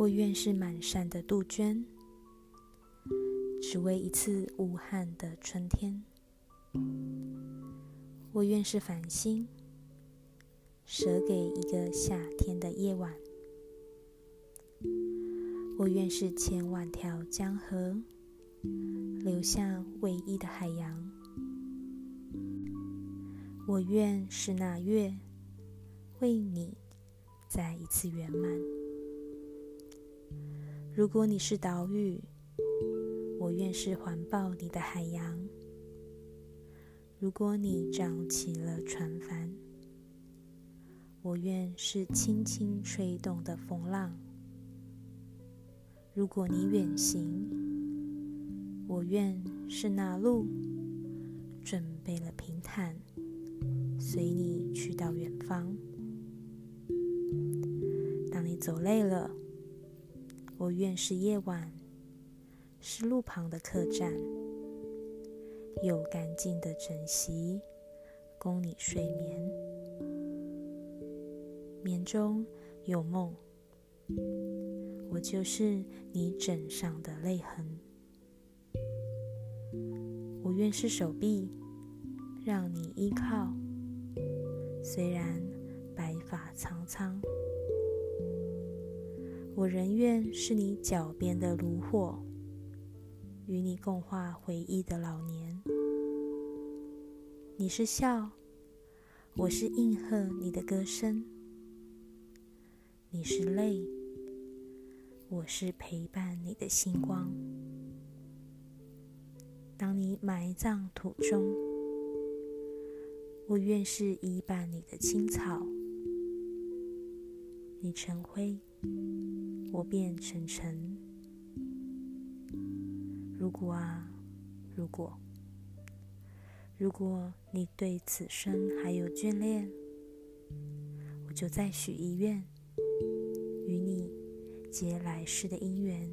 我愿是满山的杜鹃，只为一次武汉的春天。我愿是繁星，舍给一个夏天的夜晚。我愿是千万条江河，流向唯一的海洋。我愿是那月，为你再一次圆满。如果你是岛屿，我愿是环抱你的海洋。如果你涨起了船帆，我愿是轻轻吹动的风浪；如果你远行，我愿是那路，准备了平坦，随你去到远方。当你走累了，我愿是夜晚，是路旁的客栈。有干净的枕席，供你睡眠。眠中有梦，我就是你枕上的泪痕。我愿是手臂，让你依靠。虽然白发苍苍，我仍愿是你脚边的炉火。与你共话回忆的老年，你是笑，我是应和你的歌声；你是泪，我是陪伴你的星光。当你埋葬土中，我愿是依伴你的青草；你成灰，我便成尘。如果啊，如果，如果你对此生还有眷恋，我就再许一愿，与你结来世的姻缘。